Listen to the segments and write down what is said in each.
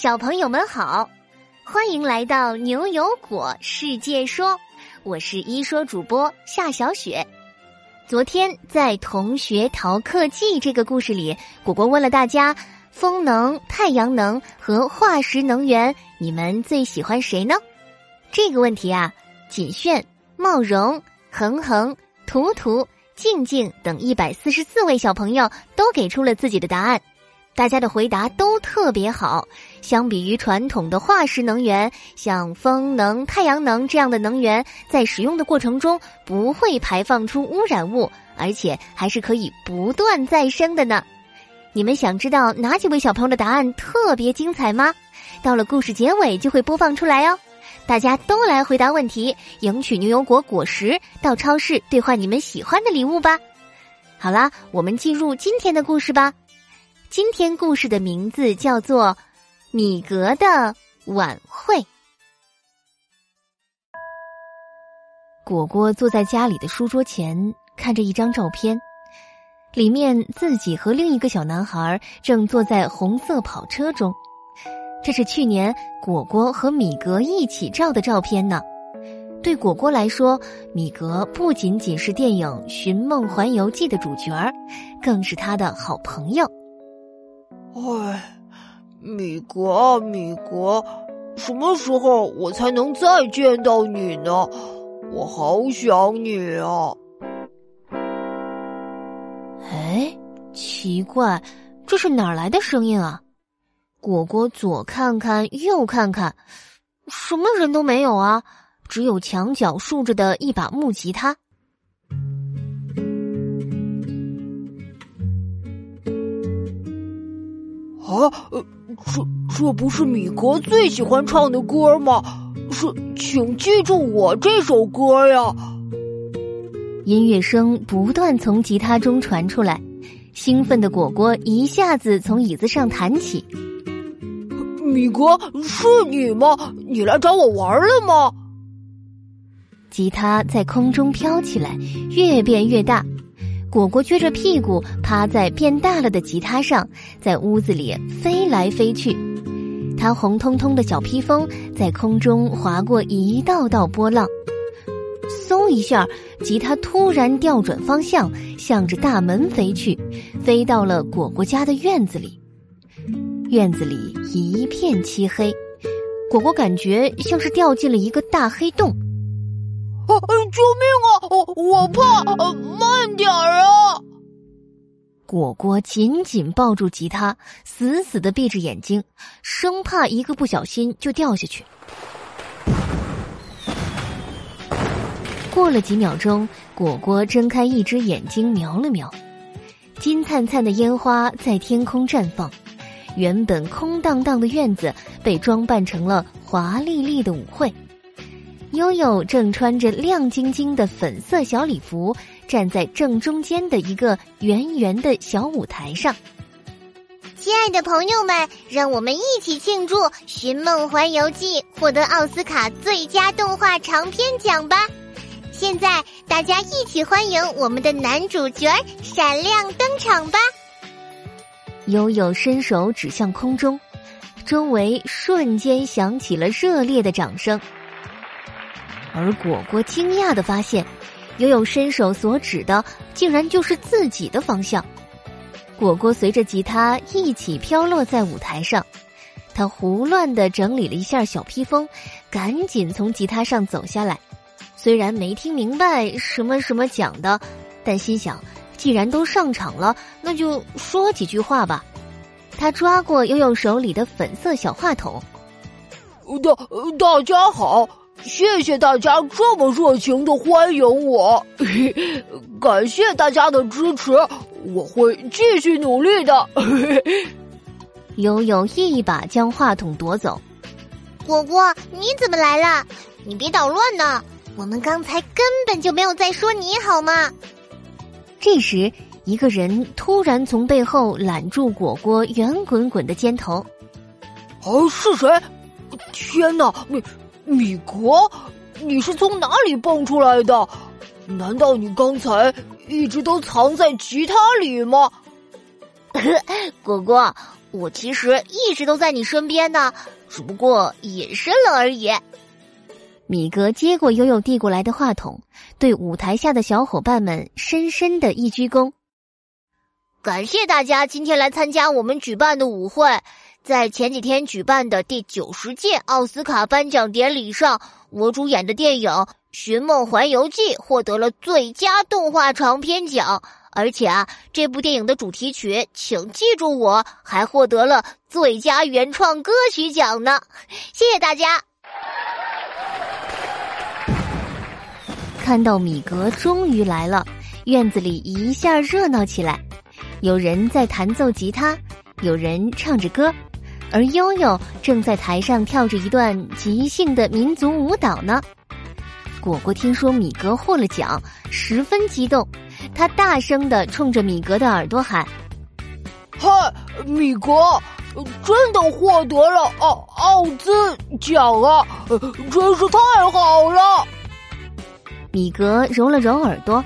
小朋友们好，欢迎来到牛油果世界说，我是一说主播夏小雪。昨天在《同学逃课记》这个故事里，果果问了大家：风能、太阳能和化石能源，你们最喜欢谁呢？这个问题啊，锦炫、茂荣、恒恒、图图、静静等一百四十四位小朋友都给出了自己的答案。大家的回答都特别好。相比于传统的化石能源，像风能、太阳能这样的能源，在使用的过程中不会排放出污染物，而且还是可以不断再生的呢。你们想知道哪几位小朋友的答案特别精彩吗？到了故事结尾就会播放出来哦。大家都来回答问题，赢取牛油果果实，到超市兑换你们喜欢的礼物吧。好啦，我们进入今天的故事吧。今天故事的名字叫做《米格的晚会》。果果坐在家里的书桌前，看着一张照片，里面自己和另一个小男孩正坐在红色跑车中。这是去年果果和米格一起照的照片呢。对果果来说，米格不仅仅是电影《寻梦环游记》的主角，更是他的好朋友。唉，米格啊，米格，什么时候我才能再见到你呢？我好想你啊！哎，奇怪，这是哪来的声音啊？果果左看看，右看看，什么人都没有啊，只有墙角竖着的一把木吉他。啊，这这不是米格最喜欢唱的歌吗？是，请记住我这首歌呀！音乐声不断从吉他中传出来，兴奋的果果一下子从椅子上弹起。米格，是你吗？你来找我玩了吗？吉他在空中飘起来，越变越大。果果撅着屁股趴在变大了的吉他上，在屋子里飞来飞去。他红彤彤的小披风在空中划过一道道波浪。嗖一下，吉他突然调转方向，向着大门飞去，飞到了果果家的院子里。院子里一片漆黑，果果感觉像是掉进了一个大黑洞。啊！救命啊！我我怕，慢点儿啊！果果紧紧抱住吉他，死死的闭着眼睛，生怕一个不小心就掉下去。过了几秒钟，果果睁开一只眼睛，瞄了瞄，金灿灿的烟花在天空绽放，原本空荡荡的院子被装扮成了华丽丽的舞会。悠悠正穿着亮晶晶的粉色小礼服，站在正中间的一个圆圆的小舞台上。亲爱的朋友们，让我们一起庆祝《寻梦环游记》获得奥斯卡最佳动画长片奖吧！现在，大家一起欢迎我们的男主角闪亮登场吧！悠悠伸手指向空中，周围瞬间响起了热烈的掌声。而果果惊讶的发现，悠悠伸手所指的竟然就是自己的方向。果果随着吉他一起飘落在舞台上，他胡乱的整理了一下小披风，赶紧从吉他上走下来。虽然没听明白什么什么讲的，但心想，既然都上场了，那就说几句话吧。他抓过悠悠手里的粉色小话筒，大大家好。谢谢大家这么热情的欢迎我，感谢大家的支持，我会继续努力的。悠悠一把将话筒夺走，果果，你怎么来了？你别捣乱呢！我们刚才根本就没有在说你好吗？这时，一个人突然从背后揽住果果圆滚滚的肩头。哦，是谁？天哪，你！米格，你是从哪里蹦出来的？难道你刚才一直都藏在吉他里吗？果果，我其实一直都在你身边呢，只不过隐身了而已。米格接过悠悠递过来的话筒，对舞台下的小伙伴们深深的一鞠躬。感谢大家今天来参加我们举办的舞会。在前几天举办的第九十届奥斯卡颁奖典礼上，我主演的电影《寻梦环游记》获得了最佳动画长片奖，而且啊，这部电影的主题曲《请记住我》还获得了最佳原创歌曲奖呢。谢谢大家！看到米格终于来了，院子里一下热闹起来，有人在弹奏吉他，有人唱着歌。而悠悠正在台上跳着一段即兴的民族舞蹈呢。果果听说米格获了奖，十分激动，他大声的冲着米格的耳朵喊：“嗨，米格，真的获得了奥奥兹奖啊！真是太好了！”米格揉了揉耳朵，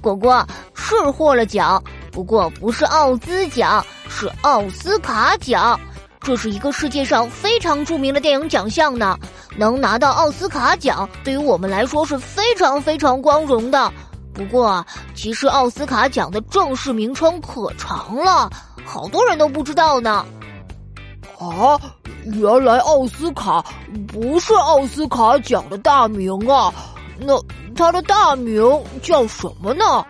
果果是获了奖，不过不是奥兹奖。是奥斯卡奖，这是一个世界上非常著名的电影奖项呢。能拿到奥斯卡奖，对于我们来说是非常非常光荣的。不过，其实奥斯卡奖的正式名称可长了，好多人都不知道呢。啊，原来奥斯卡不是奥斯卡奖的大名啊？那它的大名叫什么呢？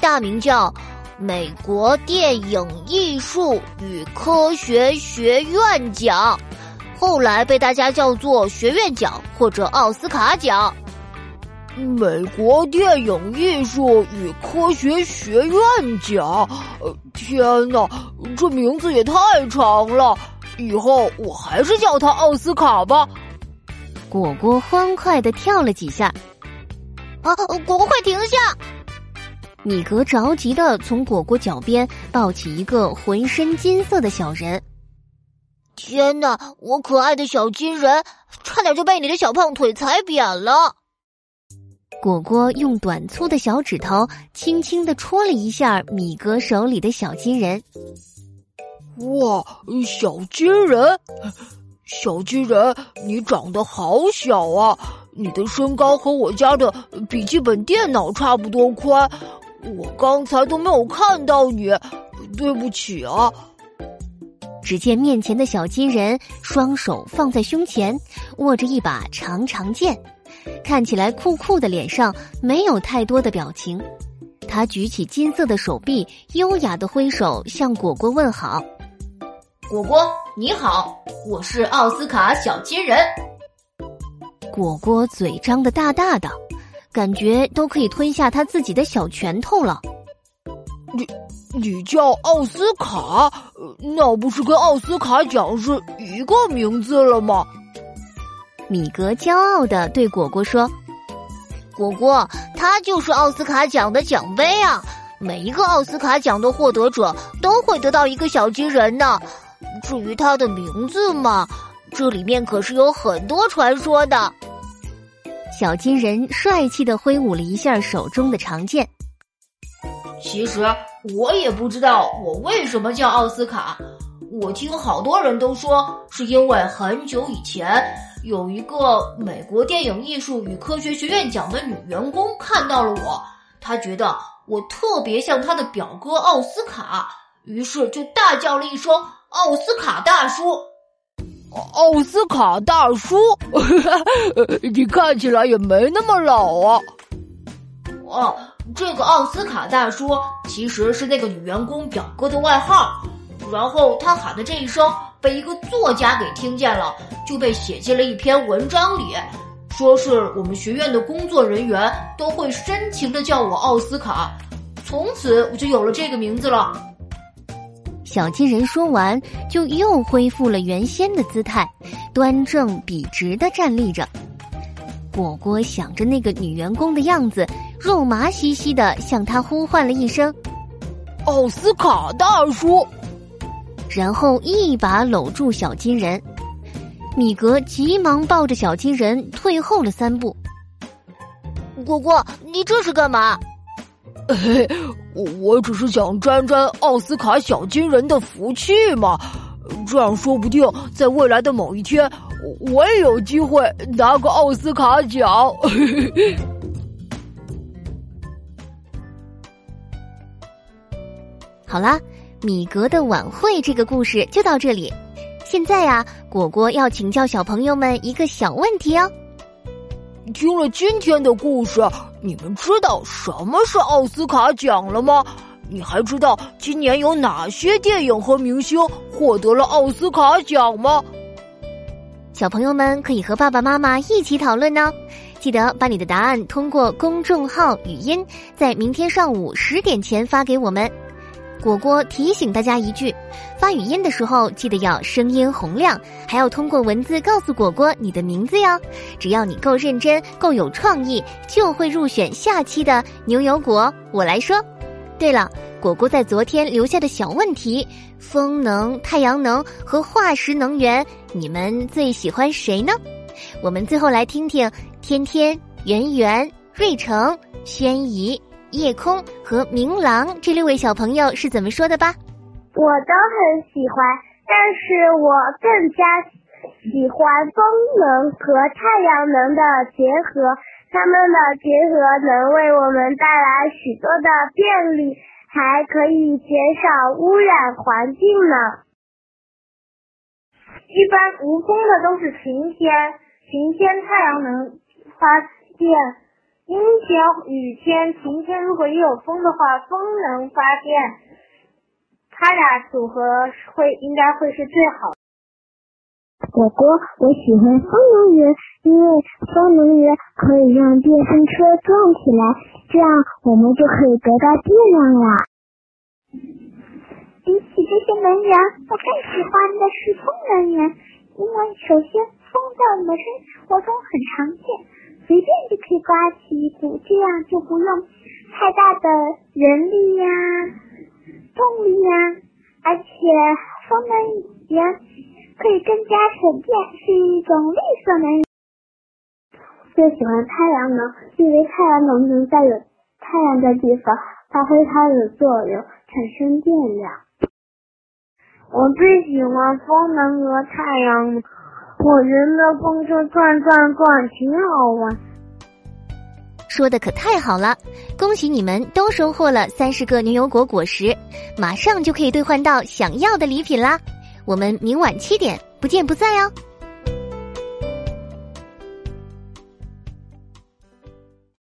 大名叫。美国电影艺术与科学学院奖，后来被大家叫做学院奖或者奥斯卡奖。美国电影艺术与科学学院奖，呃天哪，这名字也太长了！以后我还是叫它奥斯卡吧。果果欢快的跳了几下，啊，果果快停下！米格着急的从果果脚边抱起一个浑身金色的小人。天哪，我可爱的小金人，差点就被你的小胖腿踩扁了。果果用短粗的小指头轻轻的戳了一下米格手里的小金人。哇，小金人，小金人，你长得好小啊！你的身高和我家的笔记本电脑差不多宽。我刚才都没有看到你，对不起啊！只见面前的小金人双手放在胸前，握着一把长长剑，看起来酷酷的，脸上没有太多的表情。他举起金色的手臂，优雅的挥手向果果问好：“果果你好，我是奥斯卡小金人。”果果嘴张得大大的。感觉都可以吞下他自己的小拳头了。你，你叫奥斯卡？那不是跟奥斯卡奖是一个名字了吗？米格骄傲的对果果说：“果果，他就是奥斯卡奖的奖杯啊！每一个奥斯卡奖的获得者都会得到一个小金人呢。至于他的名字嘛，这里面可是有很多传说的。”小金人帅气的挥舞了一下手中的长剑。其实我也不知道我为什么叫奥斯卡。我听好多人都说，是因为很久以前有一个美国电影艺术与科学学院奖的女员工看到了我，她觉得我特别像她的表哥奥斯卡，于是就大叫了一声“奥斯卡大叔”。奥斯卡大叔，你看起来也没那么老啊。哦，这个奥斯卡大叔其实是那个女员工表哥的外号。然后他喊的这一声被一个作家给听见了，就被写进了一篇文章里，说是我们学院的工作人员都会深情的叫我奥斯卡，从此我就有了这个名字了。小金人说完，就又恢复了原先的姿态，端正笔直的站立着。果果想着那个女员工的样子，肉麻兮兮的向他呼唤了一声：“奥斯卡大叔。”然后一把搂住小金人。米格急忙抱着小金人退后了三步。果果，你这是干嘛？我只是想沾沾奥斯卡小金人的福气嘛，这样说不定在未来的某一天，我也有机会拿个奥斯卡奖。好啦，米格的晚会这个故事就到这里。现在啊，果果要请教小朋友们一个小问题哦。听了今天的故事，你们知道什么是奥斯卡奖了吗？你还知道今年有哪些电影和明星获得了奥斯卡奖吗？小朋友们可以和爸爸妈妈一起讨论呢。记得把你的答案通过公众号语音，在明天上午十点前发给我们。果果提醒大家一句：发语音的时候记得要声音洪亮，还要通过文字告诉果果你的名字哟。只要你够认真、够有创意，就会入选下期的牛油果。我来说。对了，果果在昨天留下的小问题：风能、太阳能和化石能源，你们最喜欢谁呢？我们最后来听听天天、圆圆、瑞成、轩怡。夜空和明朗这六位小朋友是怎么说的吧？我都很喜欢，但是我更加喜欢风能和太阳能的结合，它们的结合能为我们带来许多的便利，还可以减少污染环境呢。一般无风的都是晴天，晴天太阳能发电。阴天、雨天、晴天，如果也有风的话，风能发电，它俩组合会应该会是最好的。果果，我喜欢风能源，因为风能源可以让电动车转起来，这样我们就可以得到电量啦。比起这些能源，我更喜欢的是风能源，因为首先风在我们的生活中很常见。随便就可以刮起一股，这样就不用太大的人力呀、动力呀，而且风能源可以更加省电，是一种绿色能源。最喜欢太阳能，因为太阳能能在有太阳的地方发挥它的作用，产生电量。我最喜欢风能和太阳。我觉得风车转转转挺好玩，说的可太好了！恭喜你们都收获了三十个牛油果果实，马上就可以兑换到想要的礼品啦！我们明晚七点不见不散哟。